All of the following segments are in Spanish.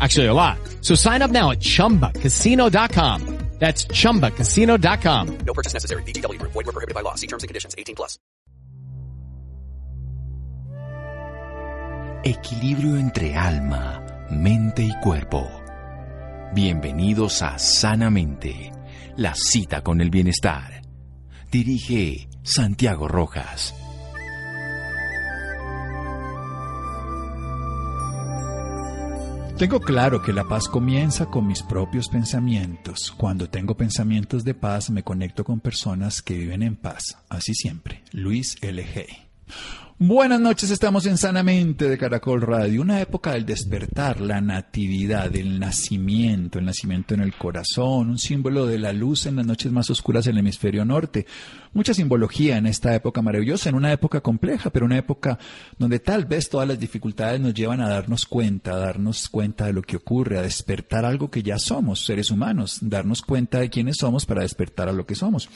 Actually, a lot. So sign up now at ChumbaCasino.com. That's ChumbaCasino.com. No purchase necessary. BGW. Void were prohibited by law. See terms and conditions. 18 plus. Equilibrio entre alma, mente y cuerpo. Bienvenidos a Sanamente, la cita con el bienestar. Dirige Santiago Rojas. Tengo claro que la paz comienza con mis propios pensamientos. Cuando tengo pensamientos de paz me conecto con personas que viven en paz. Así siempre. Luis L.G. Buenas noches, estamos en Sanamente de Caracol Radio, una época del despertar, la natividad, el nacimiento, el nacimiento en el corazón, un símbolo de la luz en las noches más oscuras del hemisferio norte. Mucha simbología en esta época maravillosa, en una época compleja, pero una época donde tal vez todas las dificultades nos llevan a darnos cuenta, a darnos cuenta de lo que ocurre, a despertar algo que ya somos, seres humanos, darnos cuenta de quiénes somos para despertar a lo que somos.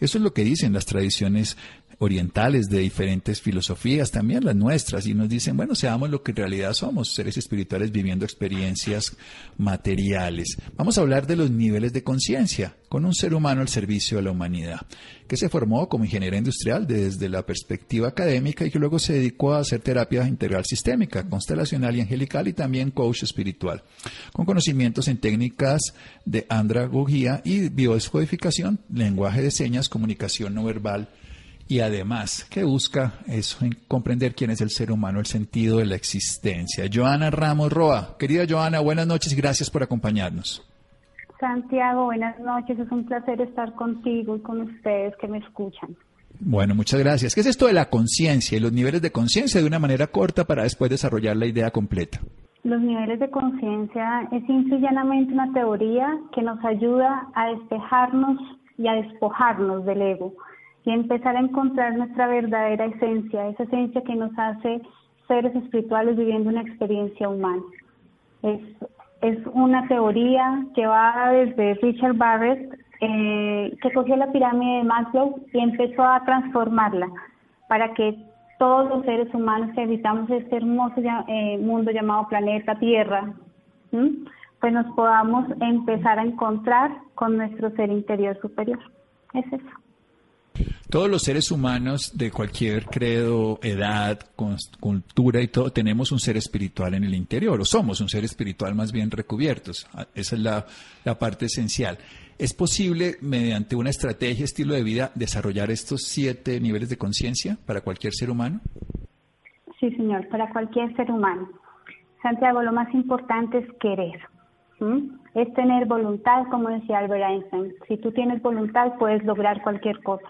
Eso es lo que dicen las tradiciones orientales de diferentes filosofías, también las nuestras, y nos dicen, bueno, seamos lo que en realidad somos, seres espirituales viviendo experiencias materiales. Vamos a hablar de los niveles de conciencia, con un ser humano al servicio de la humanidad, que se formó como ingeniero industrial desde la perspectiva académica y que luego se dedicó a hacer terapia integral sistémica, constelacional y angelical y también coach espiritual, con conocimientos en técnicas de andragogía y biodescodificación, lenguaje de señas, comunicación no verbal, y además que busca eso, en comprender quién es el ser humano, el sentido de la existencia. Joana Ramos Roa, querida Joana, buenas noches y gracias por acompañarnos. Santiago, buenas noches, es un placer estar contigo y con ustedes que me escuchan. Bueno, muchas gracias. ¿Qué es esto de la conciencia y los niveles de conciencia de una manera corta para después desarrollar la idea completa? Los niveles de conciencia es simple y llanamente una teoría que nos ayuda a despejarnos y a despojarnos del ego y empezar a encontrar nuestra verdadera esencia, esa esencia que nos hace seres espirituales viviendo una experiencia humana. Es, es una teoría que va desde Richard Barrett, eh, que cogió la pirámide de Maslow y empezó a transformarla para que todos los seres humanos que habitamos este hermoso eh, mundo llamado planeta Tierra, pues nos podamos empezar a encontrar con nuestro ser interior superior. Es eso. Todos los seres humanos de cualquier credo, edad, cultura y todo, tenemos un ser espiritual en el interior, o somos un ser espiritual más bien recubiertos. Ah, esa es la, la parte esencial. ¿Es posible, mediante una estrategia, estilo de vida, desarrollar estos siete niveles de conciencia para cualquier ser humano? Sí, señor, para cualquier ser humano. Santiago, lo más importante es querer. Es tener voluntad, como decía Albert Einstein. Si tú tienes voluntad, puedes lograr cualquier cosa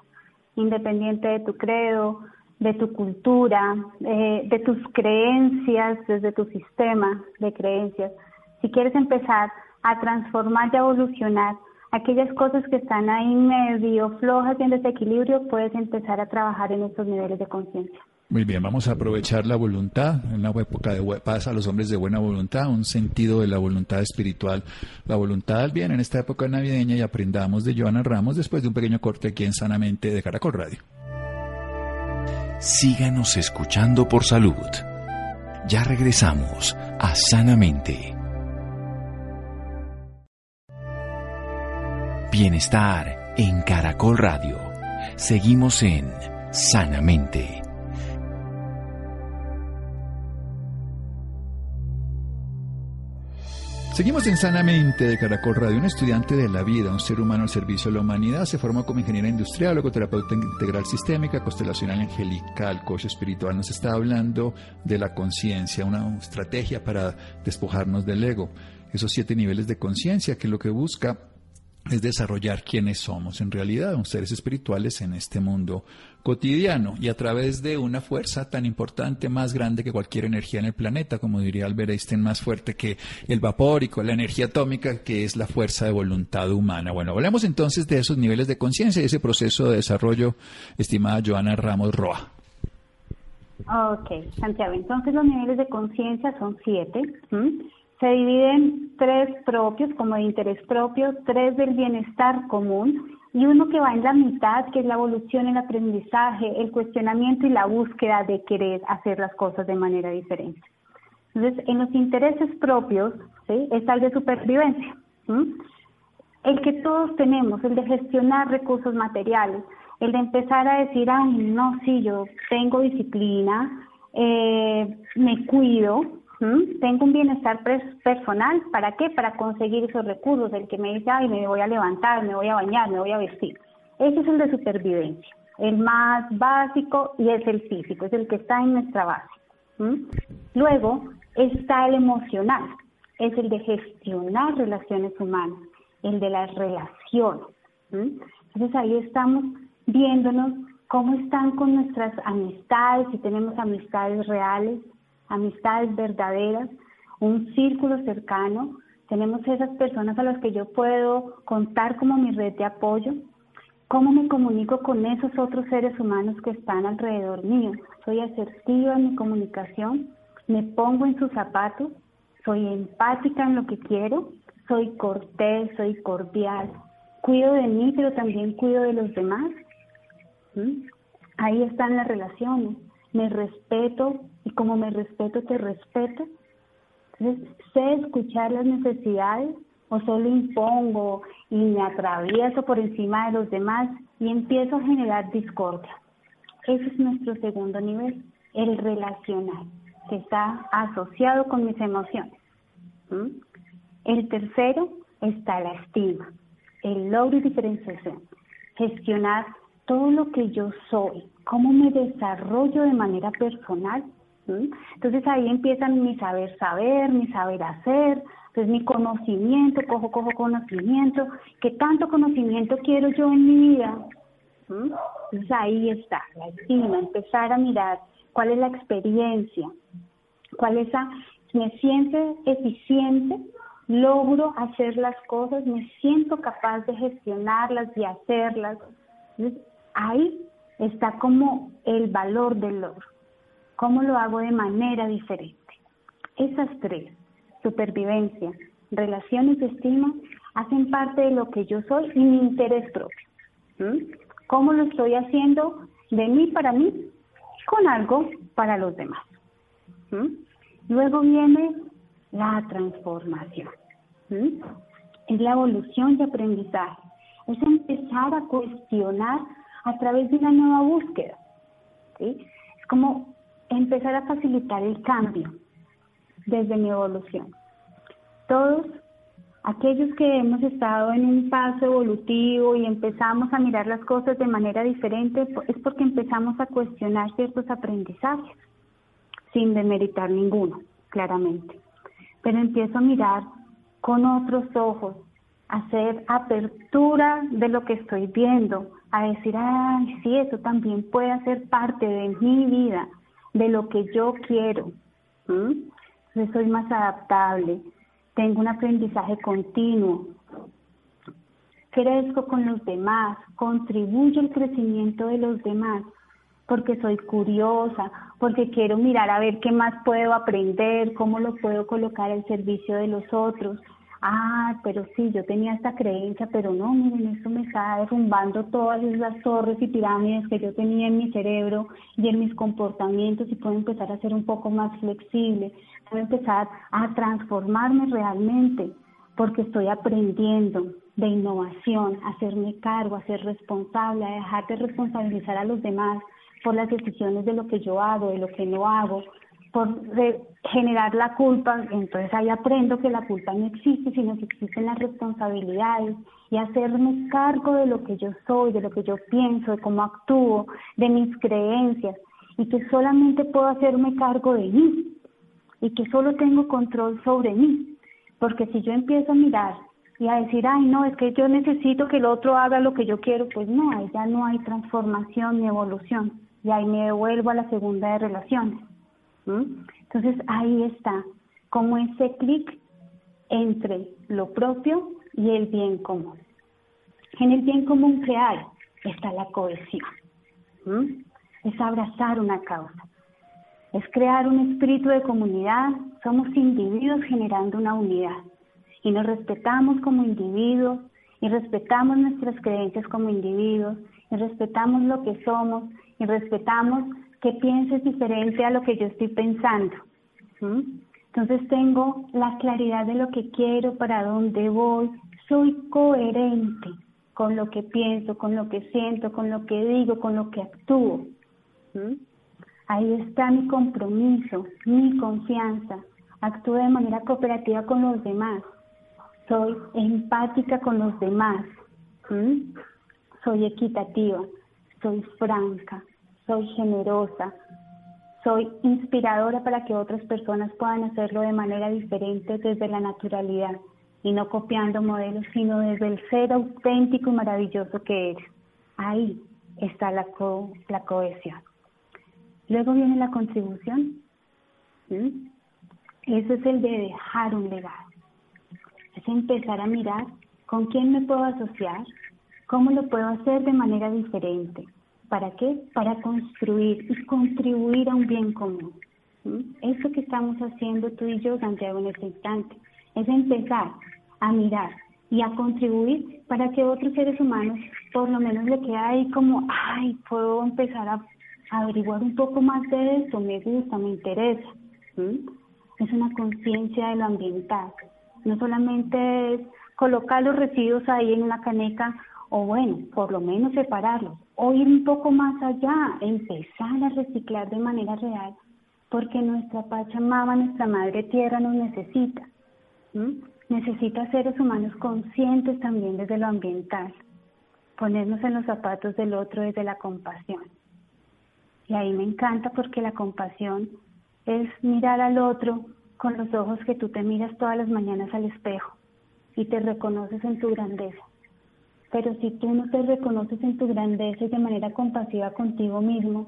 independiente de tu credo, de tu cultura, eh, de tus creencias, desde tu sistema de creencias. Si quieres empezar a transformar y a evolucionar aquellas cosas que están ahí medio flojas y en desequilibrio, puedes empezar a trabajar en estos niveles de conciencia. Muy bien, vamos a aprovechar la voluntad, en la época de paz a los hombres de buena voluntad, un sentido de la voluntad espiritual, la voluntad al bien en esta época navideña y aprendamos de Joana Ramos después de un pequeño corte aquí en Sanamente de Caracol Radio. Síganos escuchando por salud. Ya regresamos a Sanamente. Bienestar en Caracol Radio. Seguimos en Sanamente. Seguimos en Sanamente de Caracol Radio. Un estudiante de la vida, un ser humano al servicio de la humanidad, se formó como ingeniera industrial, luego terapeuta integral sistémica, constelacional angelical, coach espiritual. Nos está hablando de la conciencia, una estrategia para despojarnos del ego. Esos siete niveles de conciencia que lo que busca es desarrollar quiénes somos en realidad, un seres espirituales en este mundo cotidiano y a través de una fuerza tan importante, más grande que cualquier energía en el planeta, como diría Albert Einstein, más fuerte que el vapor y con la energía atómica, que es la fuerza de voluntad humana. Bueno, hablemos entonces de esos niveles de conciencia y ese proceso de desarrollo, estimada Joana Ramos Roa. Ok, Santiago, entonces los niveles de conciencia son siete. Se dividen tres propios, como de interés propio, tres del bienestar común y uno que va en la mitad, que es la evolución, el aprendizaje, el cuestionamiento y la búsqueda de querer hacer las cosas de manera diferente. Entonces, en los intereses propios ¿sí? está el de supervivencia, el que todos tenemos, el de gestionar recursos materiales, el de empezar a decir, ay, no, sí, yo tengo disciplina, eh, me cuido, tengo un bienestar personal, ¿para qué? Para conseguir esos recursos, el que me dice, ay, me voy a levantar, me voy a bañar, me voy a vestir. Ese es el de supervivencia, el más básico y es el físico, es el que está en nuestra base. Luego está el emocional, es el de gestionar relaciones humanas, el de las relaciones. Entonces ahí estamos viéndonos cómo están con nuestras amistades, si tenemos amistades reales, amistades verdaderas, un círculo cercano. Tenemos esas personas a las que yo puedo contar como mi red de apoyo. ¿Cómo me comunico con esos otros seres humanos que están alrededor mío? Soy asertiva en mi comunicación, me pongo en sus zapatos, soy empática en lo que quiero, soy cortés, soy cordial, cuido de mí, pero también cuido de los demás. ¿Mm? Ahí están las relaciones. Me respeto, y como me respeto, te respeto. Entonces, sé escuchar las necesidades o solo impongo y me atravieso por encima de los demás y empiezo a generar discordia. Ese es nuestro segundo nivel, el relacional, que está asociado con mis emociones. El tercero está la estima, el logro y diferenciación, gestionar todo lo que yo soy, cómo me desarrollo de manera personal entonces ahí empiezan mi saber saber, mi saber hacer, entonces mi conocimiento, cojo, cojo conocimiento, qué tanto conocimiento quiero yo en mi vida. Entonces ahí está, la estima, empezar a mirar cuál es la experiencia, cuál es la, me siento eficiente, logro hacer las cosas, me siento capaz de gestionarlas, y hacerlas. ahí está como el valor del logro. ¿Cómo lo hago de manera diferente? Esas tres, supervivencia, relaciones estima, hacen parte de lo que yo soy y mi interés propio. ¿Cómo lo estoy haciendo de mí para mí con algo para los demás? Luego viene la transformación. Es la evolución y aprendizaje. Es empezar a cuestionar a través de una nueva búsqueda. Es como empezar a facilitar el cambio desde mi evolución. Todos aquellos que hemos estado en un paso evolutivo y empezamos a mirar las cosas de manera diferente es porque empezamos a cuestionar ciertos aprendizajes, sin demeritar ninguno, claramente. Pero empiezo a mirar con otros ojos, hacer apertura de lo que estoy viendo, a decir, ay, sí, eso también puede ser parte de mi vida, de lo que yo quiero. soy más adaptable, tengo un aprendizaje continuo, crezco con los demás, contribuyo al crecimiento de los demás, porque soy curiosa, porque quiero mirar a ver qué más puedo aprender, cómo lo puedo colocar al servicio de los otros, ah, pero sí, yo tenía esta creencia, pero no, miren, esto me está derrumbando todas esas torres y pirámides que yo tenía en mi cerebro y en mis comportamientos y puedo empezar a ser un poco más flexible, puedo empezar a transformarme realmente porque estoy aprendiendo de innovación, a hacerme cargo, a ser responsable, a dejar de responsabilizar a los demás por las decisiones de lo que yo hago, de lo que no hago, por generar la culpa, entonces ahí aprendo que la culpa no existe, sino que existen las responsabilidades y hacerme cargo de lo que yo soy, de lo que yo pienso, de cómo actúo, de mis creencias y que solamente puedo hacerme cargo de mí y que solo tengo control sobre mí. Porque si yo empiezo a mirar y a decir, ay, no, es que yo necesito que el otro haga lo que yo quiero, pues no, ahí ya no hay transformación ni evolución. Y ahí me devuelvo a la segunda de relaciones. Entonces ahí está, como ese clic entre lo propio y el bien común. En el bien común que hay está la cohesión. Es abrazar una causa. Es crear un espíritu de comunidad. Somos individuos generando una unidad. Y nos respetamos como individuos y respetamos nuestras creencias como individuos y respetamos lo que somos y respetamos que pienses diferente a lo que yo estoy pensando. Entonces tengo la claridad de lo que quiero, para dónde voy, soy coherente con lo que pienso, con lo que siento, con lo que digo, con lo que actúo. Ahí está mi compromiso, mi confianza. Actúo de manera cooperativa con los demás. Soy empática con los demás. Soy equitativa. Soy franca soy generosa, soy inspiradora para que otras personas puedan hacerlo de manera diferente desde la naturalidad y no copiando modelos, sino desde el ser auténtico y maravilloso que eres. Ahí está la, la cohesión. Luego viene la contribución. Eso es el de dejar un legado. Es empezar a mirar con quién me puedo asociar, cómo lo puedo hacer de manera diferente, ¿Para qué? Para construir y contribuir a un bien común. Eso que estamos haciendo tú y yo, Santiago, en este instante, es empezar a mirar y a contribuir para que otros seres humanos por lo menos le quede ahí como, ay, puedo empezar a, averiguar un poco más de esto, me gusta, me interesa. Es una conciencia de lo ambiental. No solamente es colocar los residuos ahí en una caneca o bueno, por lo menos separarlos, o ir un poco más allá, empezar a reciclar de manera real, porque nuestra Pachamama, nuestra Madre Tierra nos necesita. Necesita seres humanos conscientes también desde lo ambiental, ponernos en los zapatos del otro desde la compasión. Y ahí me encanta porque la compasión es mirar al otro con los ojos que tú te miras todas las mañanas al espejo y te reconoces en tu grandeza pero si tú no te reconoces en tu grandeza y de manera compasiva contigo mismo,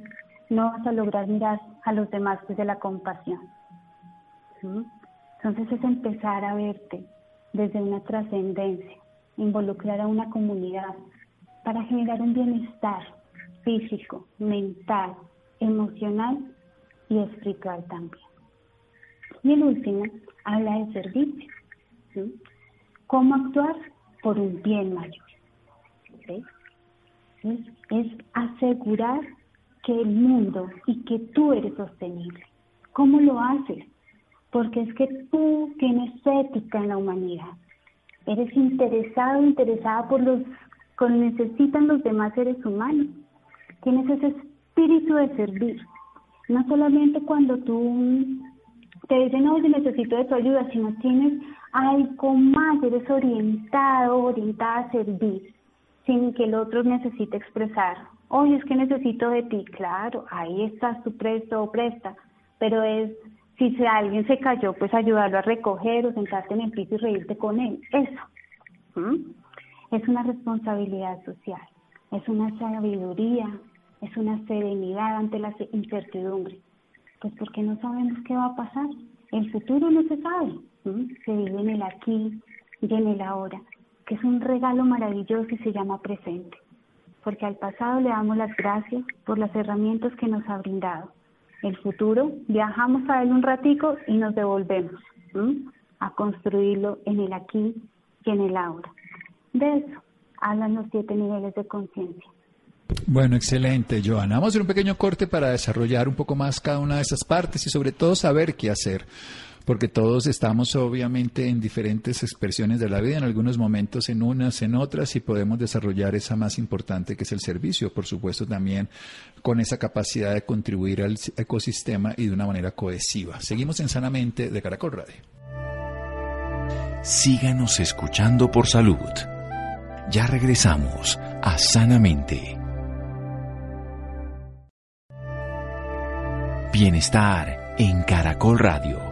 no vas a lograr mirar a los demás desde la compasión. Entonces es empezar a verte desde una trascendencia, involucrar a una comunidad para generar un bienestar físico, mental, emocional y espiritual también. Y el último habla de servicio. ¿Cómo actuar por un bien mayor? Es, asegurar que el mundo y que tú eres sostenible. ¿Cómo lo haces? Porque es que tú tienes ética en la humanidad. Eres interesado, interesada por los que necesitan los demás seres humanos. Tienes ese espíritu de servir. No solamente cuando tú te dicen, no, yo necesito de tu ayuda, sino tienes algo más, eres orientado, orientada a servir sin que el otro necesite expresar, oye, es que necesito de ti, claro, ahí estás tu presto o presta, pero es, si alguien se cayó, pues ayudarlo a recoger o sentarte en el piso y reírte con él, eso. Es una responsabilidad social, es una sabiduría, es una serenidad ante la incertidumbre, pues porque no sabemos qué va a pasar, el futuro no se sabe, se vive en el aquí y en el ahora es un regalo maravilloso y se llama presente, porque al pasado le damos las gracias por las herramientas que nos ha brindado. El futuro, viajamos a él un ratico y nos devolvemos a construirlo en el aquí y en el ahora. De eso hablan los siete niveles de conciencia. Bueno, excelente, Joana. Vamos a hacer un pequeño corte para desarrollar un poco más cada una de esas partes y sobre todo saber qué hacer porque todos estamos obviamente en diferentes expresiones de la vida, en algunos momentos en unas, en otras, y podemos desarrollar esa más importante que es el servicio, por supuesto también con esa capacidad de contribuir al ecosistema y de una manera cohesiva. Seguimos en Sanamente de Caracol Radio. Síganos escuchando por salud. Ya regresamos a Sanamente. Bienestar en Caracol Radio.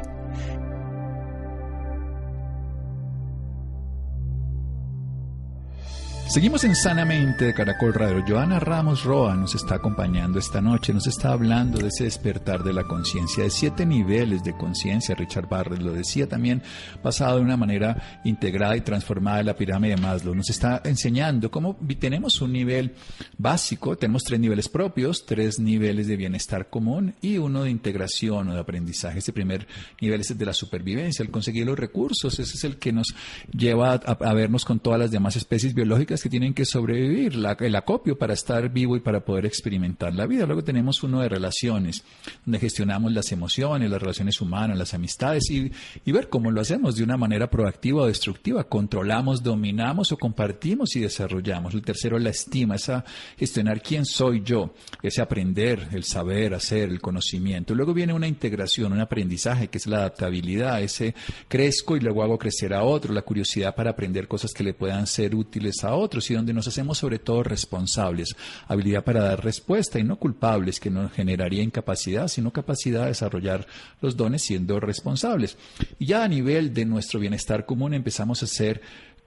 Seguimos en Sanamente de Caracol Radio. Joana Ramos Roa nos está acompañando esta noche, nos está hablando de ese despertar de la conciencia, de siete niveles de conciencia. Richard Barrett lo decía también, basado de una manera integrada y transformada en la pirámide de Maslow. Nos está enseñando cómo tenemos un nivel básico, tenemos tres niveles propios, tres niveles de bienestar común y uno de integración o de aprendizaje. Ese primer nivel es el de la supervivencia, el conseguir los recursos. Ese es el que nos lleva a vernos con todas las demás especies biológicas que tienen que sobrevivir, el acopio para estar vivo y para poder experimentar la vida. Luego tenemos uno de relaciones, donde gestionamos las emociones, las relaciones humanas, las amistades y, y ver cómo lo hacemos de una manera proactiva o destructiva. Controlamos, dominamos o compartimos y desarrollamos. El tercero es la estima, esa gestionar quién soy yo, ese aprender, el saber, hacer, el conocimiento. Luego viene una integración, un aprendizaje, que es la adaptabilidad, ese crezco y luego hago crecer a otro, la curiosidad para aprender cosas que le puedan ser útiles a otro y donde nos hacemos sobre todo responsables, habilidad para dar respuesta y no culpables, que no generaría incapacidad, sino capacidad de desarrollar los dones siendo responsables. Y ya a nivel de nuestro bienestar común empezamos a ser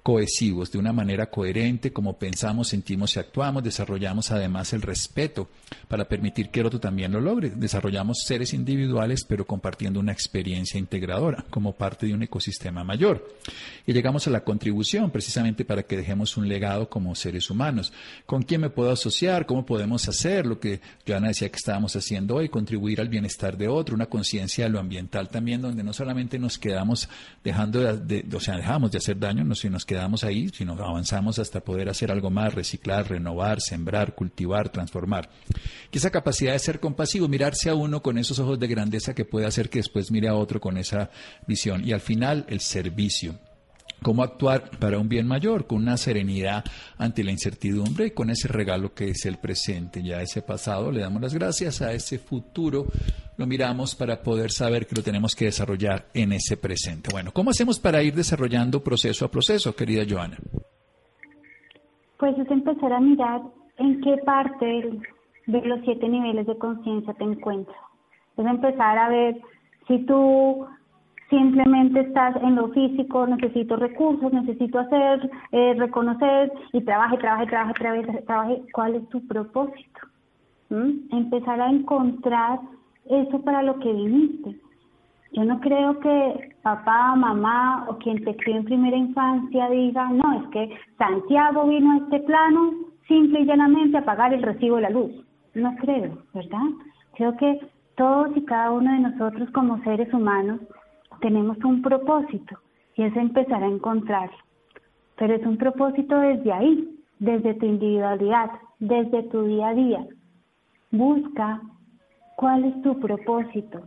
cohesivos, de una manera coherente, como pensamos, sentimos y actuamos, desarrollamos además el respeto para permitir que el otro también lo logre. Desarrollamos seres individuales, pero compartiendo una experiencia integradora como parte de un ecosistema mayor. Y llegamos a la contribución, precisamente para que dejemos un legado como seres humanos. ¿Con quién me puedo asociar? ¿Cómo podemos hacer lo que Joana decía que estábamos haciendo hoy? Contribuir al bienestar de otro, una conciencia de lo ambiental también, donde no solamente nos quedamos dejando de, o sea, dejamos de hacer daño, no, sino nos ahí, sino avanzamos hasta poder hacer algo más, reciclar, renovar, sembrar, cultivar, transformar. Y esa capacidad de ser compasivo, mirarse a uno con esos ojos de grandeza que puede hacer que después mire a otro con esa visión. Y al final, el servicio cómo actuar para un bien mayor, con una serenidad ante la incertidumbre y con ese regalo que es el presente. Ya ese pasado le damos las gracias, a ese futuro lo miramos para poder saber que lo tenemos que desarrollar en ese presente. Bueno, ¿cómo hacemos para ir desarrollando proceso a proceso, querida Joana? Pues es empezar a mirar en qué parte de los siete niveles de conciencia te encuentras. Es empezar a ver si tú simplemente estás en lo físico, necesito recursos, necesito hacer, eh, reconocer y trabaje, trabaje, trabaje, trabaje, trabaje. ¿Cuál es tu propósito? ¿Mm? Empezar a encontrar eso para lo que viniste. Yo no creo que papá, mamá o quien te crió en primera infancia diga, no, es que Santiago vino a este plano simple y llanamente a pagar el recibo de la luz. No creo, ¿verdad? Creo que todos y cada uno de nosotros como seres humanos tenemos un propósito y es empezar a encontrarlo. Pero es un propósito desde ahí, desde tu individualidad, desde tu día a día. Busca cuál es tu propósito.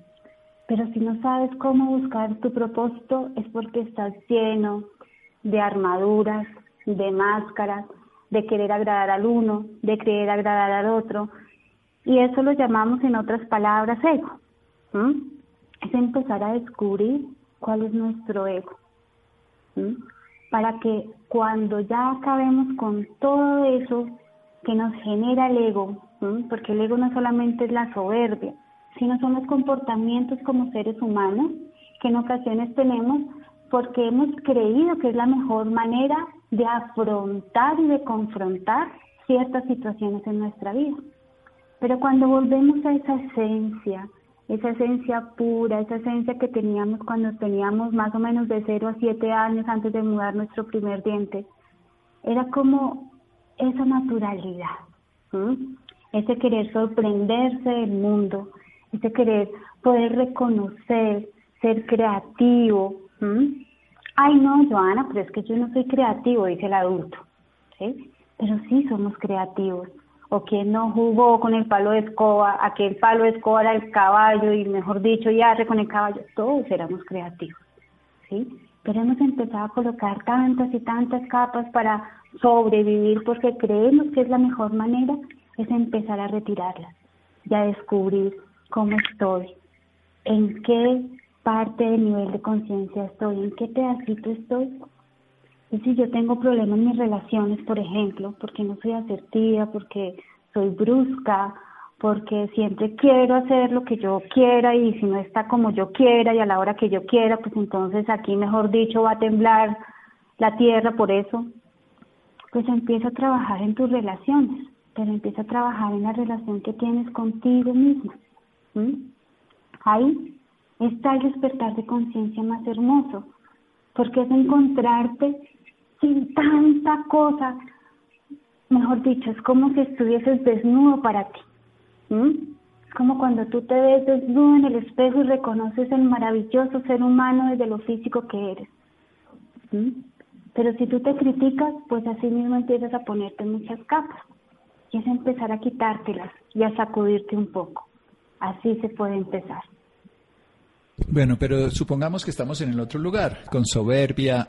Pero si no sabes cómo buscar tu propósito es porque estás lleno de armaduras, de máscaras, de querer agradar al uno, de querer agradar al otro. Y eso lo llamamos en otras palabras ego. Es empezar a descubrir cuál es nuestro ego. Para que cuando ya acabemos con todo eso que nos genera el ego, porque el ego no solamente es la soberbia, sino son los comportamientos como seres humanos que en ocasiones tenemos porque hemos creído que es la mejor manera de afrontar y de confrontar ciertas situaciones en nuestra vida. Pero cuando volvemos a esa esencia, esa esencia pura, esa esencia que teníamos cuando teníamos más o menos de 0 a 7 años antes de mudar nuestro primer diente, era como esa naturalidad, ese querer sorprenderse del mundo, ese querer poder reconocer, ser creativo. Ay, no, Joana, pero es que yo no soy creativo, dice el adulto. ¿sí? Pero sí somos creativos. O quién no jugó con el palo de escoba, aquel palo de escoba era el caballo y mejor dicho, y arre con el caballo, todos éramos creativos, ¿sí? Pero hemos empezado a colocar tantas y tantas capas para sobrevivir porque creemos que es la mejor manera, es empezar a retirarlas y a descubrir cómo estoy, en qué parte del nivel de conciencia estoy, en qué pedacito estoy. Y si yo tengo problemas en mis relaciones, por ejemplo, porque no soy asertiva, porque soy brusca, porque siempre quiero hacer lo que yo quiera y si no está como yo quiera y a la hora que yo quiera, pues entonces aquí, mejor dicho, va a temblar la tierra por eso. Pues empieza a trabajar en tus relaciones, pero empieza a trabajar en la relación que tienes contigo mismo. Ahí está el despertar de conciencia más hermoso, porque es encontrarte sin tanta cosa, mejor dicho, es como si estuvieses desnudo para ti. Es como cuando tú te ves desnudo en el espejo y reconoces el maravilloso ser humano desde lo físico que eres. Pero si tú te criticas, pues así mismo empiezas a ponerte muchas capas y es empezar a quitártelas y a sacudirte un poco. Así se puede empezar. Bueno, pero supongamos que estamos en el otro lugar, con soberbia,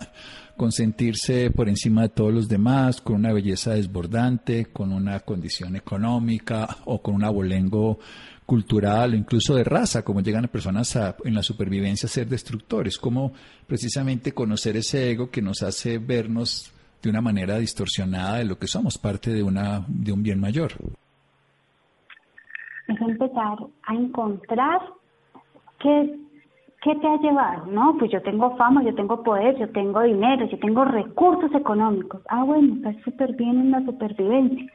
con sentirse por encima de todos los demás, con una belleza desbordante, con una condición económica o con un abolengo cultural o incluso de raza, como llegan personas a, en la supervivencia a ser destructores, como precisamente conocer ese ego que nos hace vernos de una manera distorsionada de lo que somos, parte de, una, de un bien mayor. Es empezar a encontrar qué ¿qué te ha llevado? No, pues yo tengo fama, yo tengo poder, yo tengo dinero, yo tengo recursos económicos. Ah, bueno, estás súper bien en la supervivencia.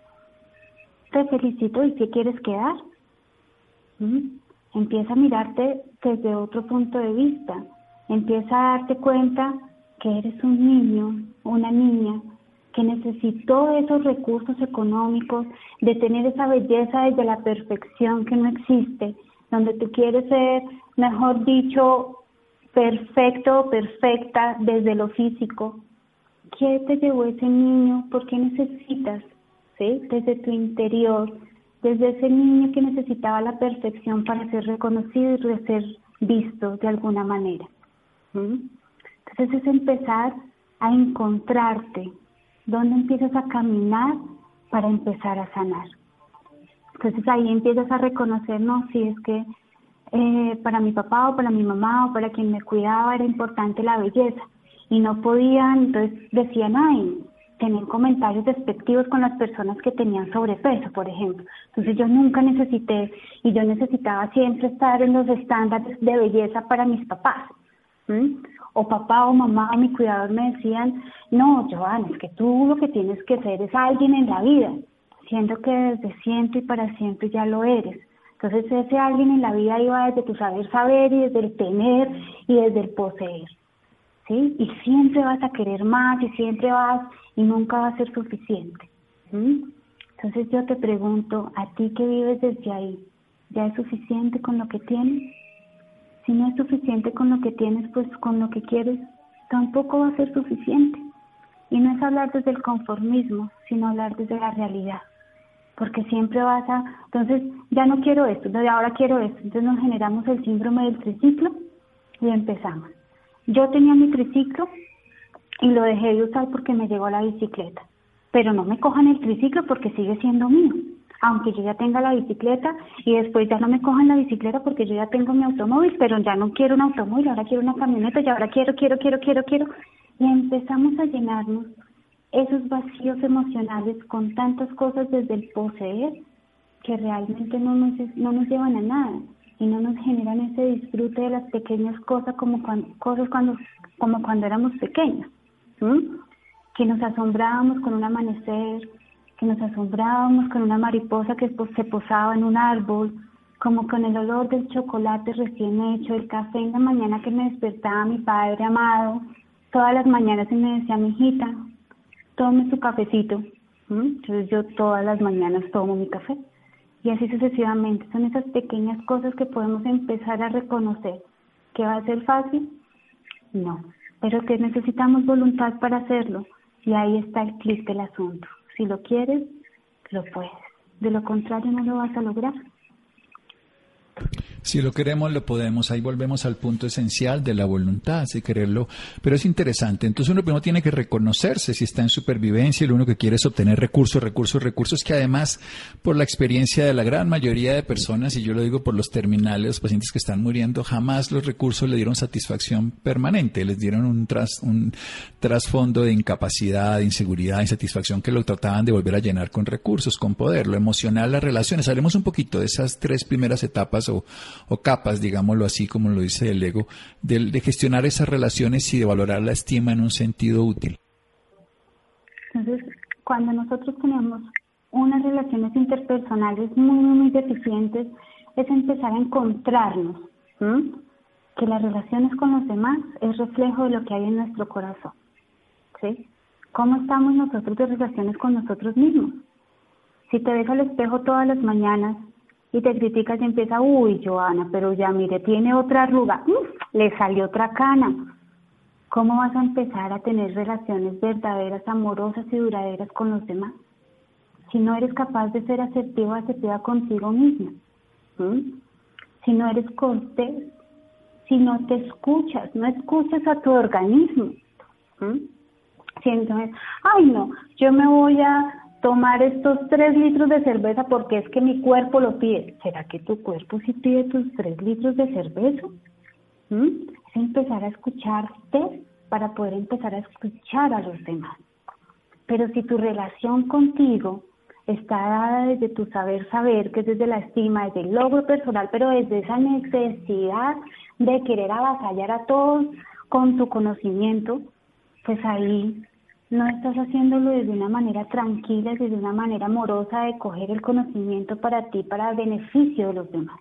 Te felicito y ¿qué quieres quedar? ¿Mm? Empieza a mirarte desde otro punto de vista. Empieza a darte cuenta que eres un niño, una niña, que necesitó esos recursos económicos, de tener esa belleza desde la perfección que no existe, donde tú quieres ser, mejor dicho, perfecto o perfecta desde lo físico. ¿Qué te llevó ese niño? ¿Por qué necesitas? ¿Sí? Desde tu interior, desde ese niño que necesitaba la perfección para ser reconocido y ser visto de alguna manera. Entonces es empezar a encontrarte, dónde empiezas a caminar para empezar a sanar. Entonces ahí empiezas a reconocer, no, si es que eh, para mi papá o para mi mamá o para quien me cuidaba era importante la belleza y no podían, entonces decían, ay, tenían comentarios despectivos con las personas que tenían sobrepeso, por ejemplo. Entonces yo nunca necesité y yo necesitaba siempre estar en los estándares de belleza para mis papás. O papá o mamá o mi cuidador me decían, no, Joan, es que tú lo que tienes que ser es alguien en la vida siendo que desde siempre y para siempre ya lo eres. Entonces ese alguien en la vida iba desde tu saber saber y desde el tener y desde el poseer. ¿Sí? Y siempre vas a querer más y siempre vas y nunca va a ser suficiente. Entonces yo te pregunto, a ti que vives desde ahí, ¿ya es suficiente con lo que tienes? Si no es suficiente con lo que tienes, pues con lo que quieres tampoco va a ser suficiente. Y no es hablar desde el conformismo, sino hablar desde la realidad porque siempre vas a, entonces ya no quiero esto, entonces ahora quiero esto, entonces nos generamos el síndrome del triciclo y empezamos. Yo tenía mi triciclo y lo dejé de usar porque me llegó la bicicleta, pero no me cojan el triciclo porque sigue siendo mío, aunque yo ya tenga la bicicleta y después ya no me cojan la bicicleta porque yo ya tengo mi automóvil, pero ya no quiero un automóvil, ahora quiero una camioneta y ahora quiero, quiero, quiero, quiero, quiero, y empezamos a llenarnos esos vacíos emocionales con tantas cosas desde el poseer que realmente no nos, no nos llevan a nada y no nos generan ese disfrute de las pequeñas cosas como cuando, cosas cuando, como cuando éramos pequeños, que nos asombrábamos con un amanecer, que nos asombrábamos con una mariposa que se posaba en un árbol, como con el olor del chocolate recién hecho, el café en la mañana que me despertaba mi padre amado, todas las mañanas y me decía, mi hijita, tome su cafecito. Entonces yo todas las mañanas tomo mi café. Y así sucesivamente. Son esas pequeñas cosas que podemos empezar a reconocer. ¿Que va a ser fácil? No. Pero que necesitamos voluntad para hacerlo. Y ahí está el clic del asunto. Si lo quieres, lo puedes. De lo contrario no lo vas a lograr. Si lo queremos, lo podemos. Ahí volvemos al punto esencial de la voluntad, si quererlo. Pero es interesante. Entonces uno primero tiene que reconocerse si está en supervivencia y lo único que quiere es obtener recursos, recursos, recursos que además, por la experiencia de la gran mayoría de personas, y yo lo digo por los terminales, los pacientes que están muriendo, jamás los recursos le dieron satisfacción permanente. Les dieron un, tras, un trasfondo de incapacidad, de inseguridad, insatisfacción que lo trataban de volver a llenar con recursos, con poder, lo emocional, las relaciones. Hablemos un poquito de esas tres primeras etapas o o capas, digámoslo así, como lo dice el ego, de, de gestionar esas relaciones y de valorar la estima en un sentido útil. Entonces, cuando nosotros tenemos unas relaciones interpersonales muy, muy deficientes, es empezar a encontrarnos, que las relaciones con los demás es reflejo de lo que hay en nuestro corazón. ¿sí? ¿Cómo estamos nosotros de relaciones con nosotros mismos? Si te ves al espejo todas las mañanas y te criticas y empieza, uy, Joana, pero ya mire, tiene otra arruga, le salió otra cana. ¿Cómo vas a empezar a tener relaciones verdaderas, amorosas y duraderas con los demás? Si no eres capaz de ser asertivo, asertiva contigo misma. Si no eres cortés, si no te escuchas, no escuchas a tu organismo. Si entonces, ay no, yo me voy a tomar estos tres litros de cerveza porque es que mi cuerpo lo pide. ¿Será que tu cuerpo sí pide tus tres litros de cerveza? ¿Mm? Es empezar a escucharte para poder empezar a escuchar a los demás. Pero si tu relación contigo está dada desde tu saber saber, que es desde la estima, desde el logro personal, pero desde esa necesidad de querer avasallar a todos con tu conocimiento, pues ahí no estás haciéndolo desde una manera tranquila, desde una manera amorosa de coger el conocimiento para ti, para beneficio de los demás,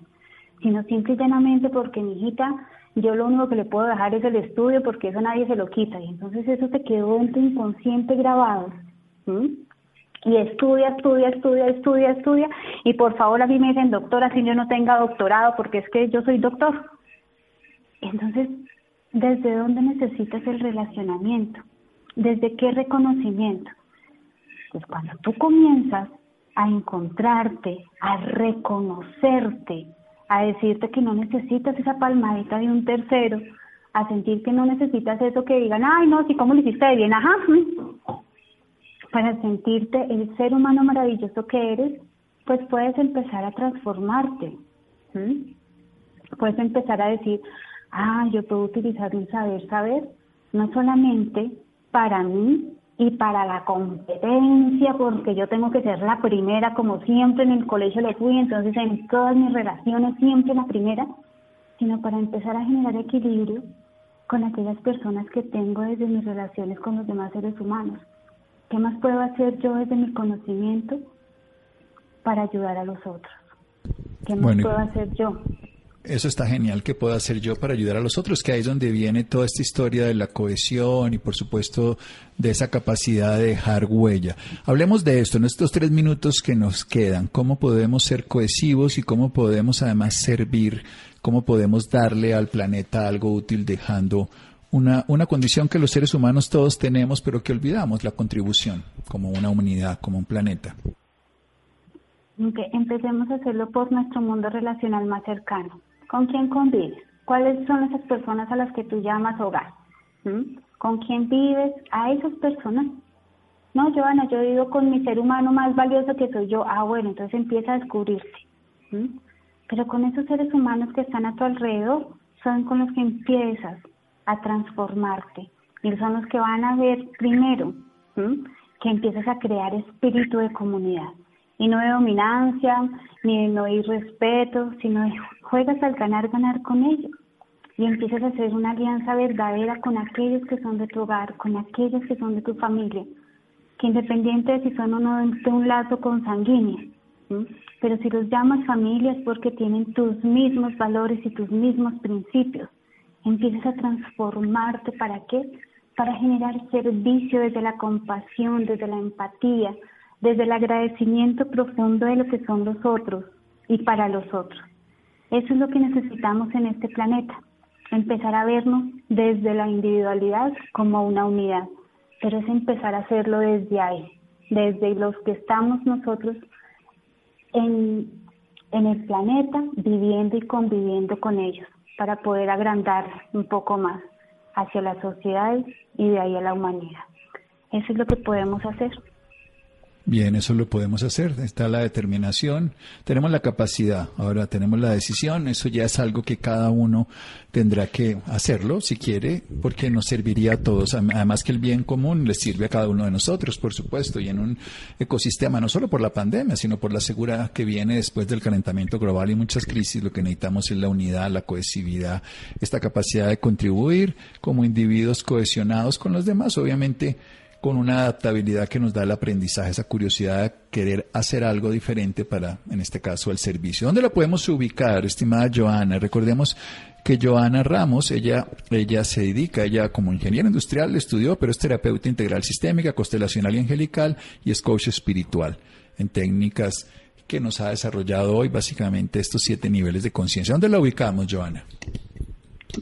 sino simple y llanamente porque, mi hijita, yo lo único que le puedo dejar es el estudio porque eso nadie se lo quita y entonces eso te quedó en inconsciente grabado. Y estudia, estudia, estudia, estudia, estudia. Y por favor a mí me dicen doctora si yo no tenga doctorado porque es que yo soy doctor. Entonces, ¿desde dónde necesitas el relacionamiento? ¿Desde qué reconocimiento? Pues cuando tú comienzas a encontrarte, a reconocerte, a decirte que no necesitas esa palmadita de un tercero, a sentir que no necesitas eso que digan, ay, no, si cómo lo hiciste bien, ajá, para sentirte el ser humano maravilloso que eres, pues puedes empezar a transformarte. Puedes empezar a decir, ah, yo puedo utilizar un saber, saber, no solamente para mí y para la competencia, porque yo tengo que ser la primera, como siempre en el colegio lo fui, entonces en todas mis relaciones siempre la primera, sino para empezar a generar equilibrio con aquellas personas que tengo desde mis relaciones con los demás seres humanos. ¿Qué más puedo hacer yo desde mi conocimiento para ayudar a los otros? ¿Qué más puedo hacer yo? Eso está genial que puedo hacer yo para ayudar a los otros, que ahí es donde viene toda esta historia de la cohesión y por supuesto de esa capacidad de dejar huella. Hablemos de esto en estos tres minutos que nos quedan, cómo podemos ser cohesivos y cómo podemos además servir, cómo podemos darle al planeta algo útil dejando una, una condición que los seres humanos todos tenemos pero que olvidamos, la contribución como una humanidad, como un planeta. empecemos a hacerlo por nuestro mundo relacional más cercano ¿Con quién convives? ¿Cuáles son esas personas a las que tú llamas hogar? ¿Mm? ¿Con quién vives? A esas personas. No, Joana, yo vivo con mi ser humano más valioso que soy yo. Ah, bueno, entonces empieza a descubrirse. ¿Mm? Pero con esos seres humanos que están a tu alrededor, son con los que empiezas a transformarte. Y son los que van a ver primero ¿Mm? que empiezas a crear espíritu de comunidad y no de dominancia, ni de no irrespeto, sino de juegas al ganar, ganar con ellos. Y empiezas a hacer una alianza verdadera con aquellos que son de tu hogar, con aquellos que son de tu familia, que independiente de si son o no de un lazo consanguíneo, pero si los llamas familias porque tienen tus mismos valores y tus mismos principios, empiezas a transformarte para qué? Para generar servicio desde la compasión, desde la empatía, desde el agradecimiento profundo de lo que son los otros y para los otros. Eso es lo que necesitamos en este planeta, empezar a vernos desde la individualidad como una unidad, pero es empezar a hacerlo desde ahí, desde los que estamos nosotros en, el planeta, viviendo y conviviendo con ellos, para poder agrandar un poco más hacia las sociedades y de ahí a la humanidad. Eso es lo que podemos hacer. Bien, eso lo podemos hacer. Está la determinación, tenemos la capacidad, ahora tenemos la decisión. Eso ya es algo que cada uno tendrá que hacerlo si quiere, porque nos serviría a todos. Además que el bien común le sirve a cada uno de nosotros, por supuesto, y en un ecosistema, no solo por la pandemia, sino por la seguridad que viene después del calentamiento global y muchas crisis. Lo que necesitamos es la unidad, la cohesividad, esta capacidad de contribuir como individuos cohesionados con los demás. Obviamente, con una adaptabilidad que nos da el aprendizaje, esa curiosidad de querer hacer algo diferente para, en este caso, el servicio. ¿Dónde la podemos ubicar, estimada Joana? Recordemos que Joana Ramos, ella, ella se dedica, ella como ingeniera industrial estudió, pero es terapeuta integral sistémica, constelacional y angelical y es coach espiritual en técnicas que nos ha desarrollado hoy básicamente estos siete niveles de conciencia. ¿Dónde la ubicamos, Joana?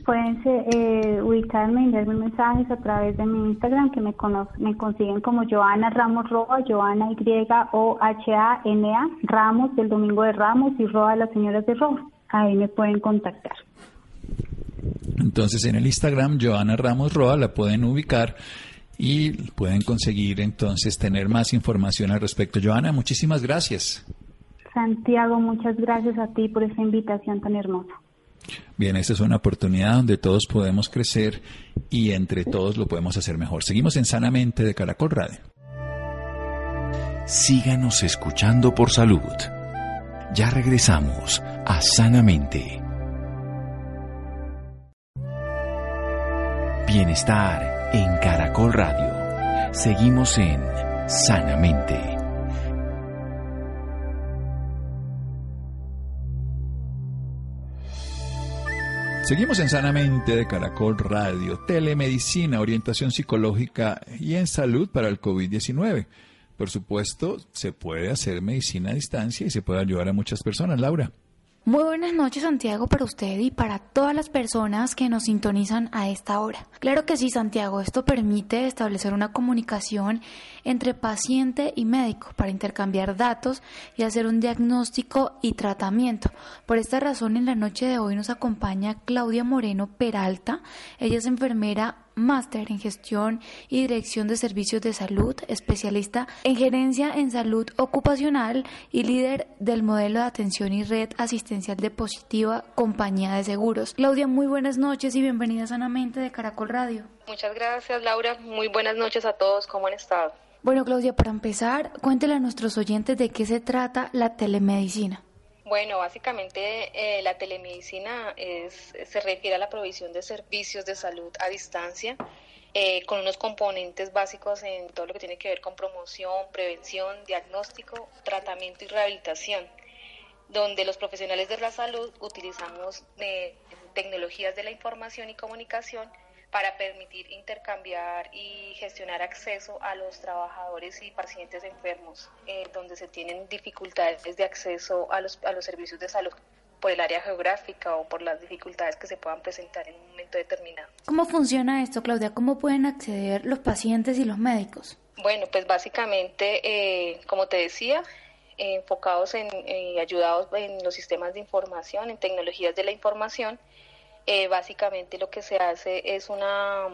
Pueden eh, ubicarme y enviarme mensajes a través de mi Instagram que me, me consiguen como Joana Ramos Roa, Joana Y-O-H-A-N-A, Ramos del Domingo de Ramos y Roa de las Señoras de Roa. Ahí me pueden contactar. Entonces en el Instagram Joana Ramos Roa la pueden ubicar y pueden conseguir entonces tener más información al respecto. Joana, muchísimas gracias. Santiago, muchas gracias a ti por esta invitación tan hermosa. Bien, esta es una oportunidad donde todos podemos crecer y entre todos lo podemos hacer mejor. Seguimos en Sanamente de Caracol Radio. Síganos escuchando por salud. Ya regresamos a Sanamente. Bienestar en Caracol Radio. Seguimos en Sanamente. Seguimos en Sanamente de Caracol Radio, telemedicina, orientación psicológica y en salud para el COVID-19. Por supuesto, se puede hacer medicina a distancia y se puede ayudar a muchas personas, Laura. Muy buenas noches Santiago para usted y para todas las personas que nos sintonizan a esta hora. Claro que sí Santiago, esto permite establecer una comunicación entre paciente y médico para intercambiar datos y hacer un diagnóstico y tratamiento. Por esta razón en la noche de hoy nos acompaña Claudia Moreno Peralta, ella es enfermera máster en gestión y dirección de servicios de salud, especialista en gerencia en salud ocupacional y líder del modelo de atención y red asistencial de Positiva Compañía de Seguros. Claudia, muy buenas noches y bienvenida sanamente de Caracol Radio. Muchas gracias, Laura. Muy buenas noches a todos. ¿Cómo han estado? Bueno, Claudia, para empezar, cuéntele a nuestros oyentes de qué se trata la telemedicina. Bueno, básicamente eh, la telemedicina es, se refiere a la provisión de servicios de salud a distancia eh, con unos componentes básicos en todo lo que tiene que ver con promoción, prevención, diagnóstico, tratamiento y rehabilitación, donde los profesionales de la salud utilizamos eh, tecnologías de la información y comunicación para permitir intercambiar y gestionar acceso a los trabajadores y pacientes enfermos, eh, donde se tienen dificultades de acceso a los, a los servicios de salud por el área geográfica o por las dificultades que se puedan presentar en un momento determinado. ¿Cómo funciona esto, Claudia? ¿Cómo pueden acceder los pacientes y los médicos? Bueno, pues básicamente, eh, como te decía, enfocados en, eh, ayudados en los sistemas de información, en tecnologías de la información, eh, básicamente lo que se hace es una,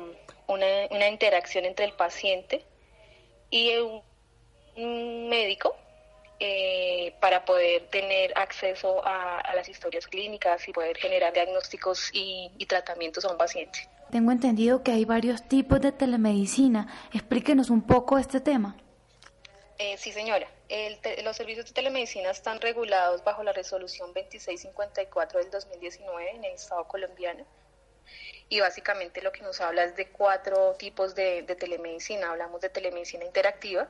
una, interacción entre el paciente y un, médico eh, para poder tener acceso a, las historias clínicas y poder generar diagnósticos y, tratamientos a un paciente. Tengo entendido que hay varios tipos de telemedicina. Explíquenos un poco este tema. Eh, sí, señora los servicios de telemedicina están regulados bajo la resolución 2654 del 2019 en el Estado colombiano. Y básicamente lo que nos habla es de cuatro tipos de, telemedicina. Hablamos de telemedicina interactiva,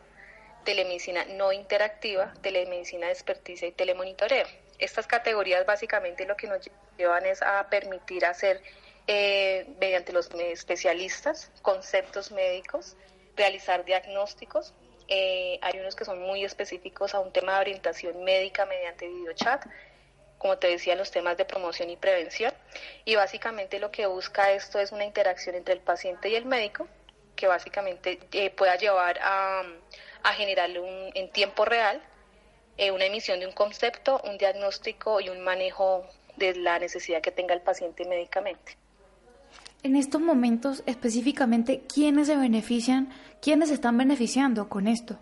telemedicina no interactiva, telemedicina de experticia y telemonitoreo. Estas categorías básicamente lo que nos llevan es a permitir hacer eh, mediante los especialistas conceptos médicos, realizar diagnósticos, eh, hay unos que son muy específicos a un tema de orientación médica mediante videochat, como te decía, los temas de promoción y prevención. Y básicamente lo que busca esto es una interacción entre el paciente y el médico, que básicamente eh, pueda llevar a, generar un, en tiempo real eh, una emisión de un concepto, un diagnóstico y un manejo de la necesidad que tenga el paciente médicamente. En estos momentos específicamente, ¿quiénes se benefician, quiénes están beneficiando con esto?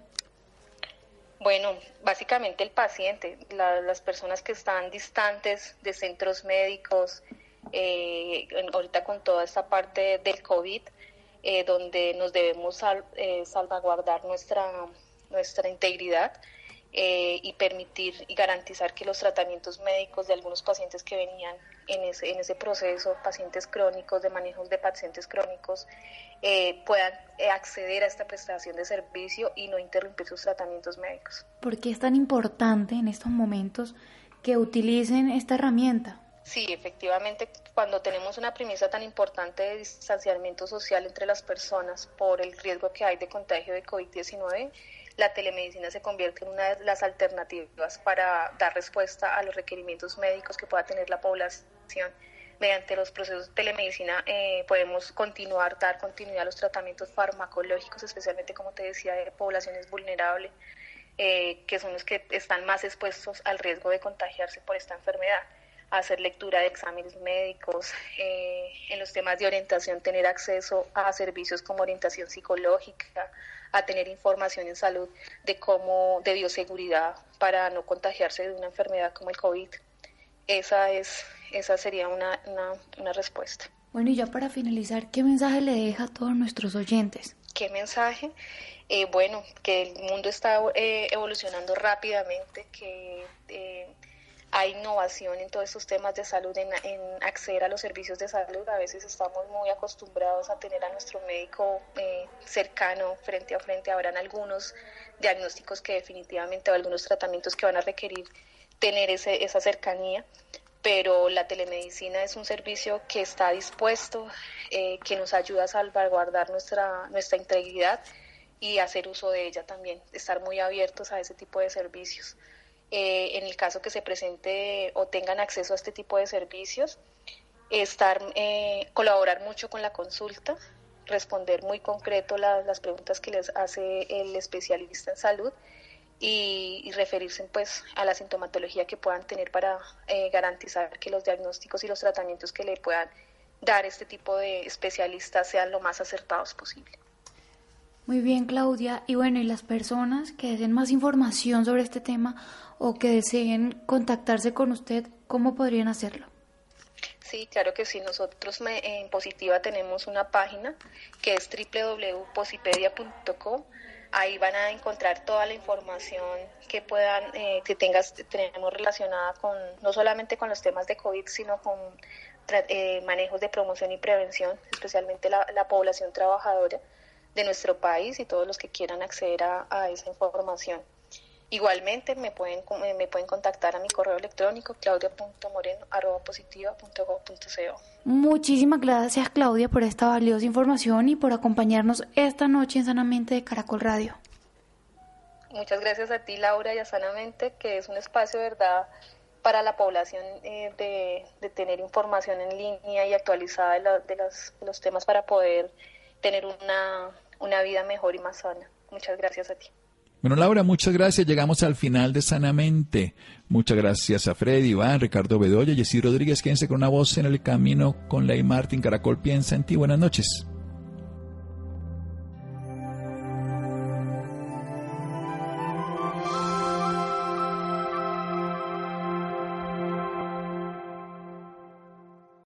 Bueno, básicamente el paciente, las personas que están distantes de centros médicos, eh, ahorita con toda esta parte del COVID, eh, donde nos debemos eh, salvaguardar nuestra, nuestra integridad eh, y permitir y garantizar que los tratamientos médicos de algunos pacientes que venían en ese, en ese proceso, pacientes crónicos, de manejos de pacientes crónicos, eh, puedan eh, acceder a esta prestación de servicio y no interrumpir sus tratamientos médicos. ¿Por qué es tan importante en estos momentos que utilicen esta herramienta? Sí, efectivamente, cuando tenemos una premisa tan importante de distanciamiento social entre las personas por el riesgo que hay de contagio de COVID-19, la telemedicina se convierte en una de las alternativas para dar respuesta a los requerimientos médicos que pueda tener la población. Mediante los procesos de telemedicina eh, podemos continuar, dar continuidad a los tratamientos farmacológicos, especialmente, como te decía, de poblaciones vulnerables, eh, que son los que están más expuestos al riesgo de contagiarse por esta enfermedad hacer lectura de exámenes médicos, eh, en los temas de orientación, tener acceso a servicios como orientación psicológica, a tener información en salud de cómo, de bioseguridad para no contagiarse de una enfermedad como el COVID. Esa es, esa sería una, una, respuesta. Bueno, y ya para finalizar, ¿qué mensaje le deja a todos nuestros oyentes? ¿Qué mensaje? Eh, bueno, que el mundo está eh, evolucionando rápidamente, que eh, hay innovación en todos estos temas de salud, en, acceder a los servicios de salud. A veces estamos muy acostumbrados a tener a nuestro médico eh, cercano, frente a frente. Habrán algunos diagnósticos que definitivamente o algunos tratamientos que van a requerir tener ese, esa cercanía, pero la telemedicina es un servicio que está dispuesto, eh, que nos ayuda a salvaguardar nuestra, nuestra integridad y hacer uso de ella también, estar muy abiertos a ese tipo de servicios. Eh, en el caso que se presente o tengan acceso a este tipo de servicios, estar, eh, colaborar mucho con la consulta, responder muy concreto las preguntas que les hace el especialista en salud y, referirse pues a la sintomatología que puedan tener para eh, garantizar que los diagnósticos y los tratamientos que le puedan dar este tipo de especialistas sean lo más acertados posible. Muy bien, Claudia. Y bueno, y las personas que deseen más información sobre este tema o que deseen contactarse con usted, ¿cómo podrían hacerlo? Sí, claro que sí. Nosotros en Positiva tenemos una página que es www.posipedia.com. Ahí van a encontrar toda la información que puedan, eh, que tengas, tenemos relacionada con, no solamente con los temas de COVID, sino con eh, manejos de promoción y prevención, especialmente la, la población trabajadora de nuestro país y todos los que quieran acceder a, esa información. Igualmente me pueden, me pueden contactar a mi correo electrónico claudia.moreno.positiva.gov.co. Muchísimas gracias Claudia por esta valiosa información y por acompañarnos esta noche en Sanamente de Caracol Radio. Muchas gracias a ti Laura y a Sanamente, que es un espacio, ¿verdad?, para la población eh, de, tener información en línea y actualizada de, de los temas para poder tener una, una vida mejor y más sana. Muchas gracias a ti. Bueno, Laura, muchas gracias. Llegamos al final de Sanamente. Muchas gracias a Freddy, Iván, Ricardo Bedoya, Jessy Rodríguez. Quédense con una voz en el camino con Ley Martín. Caracol piensa en ti. Buenas noches.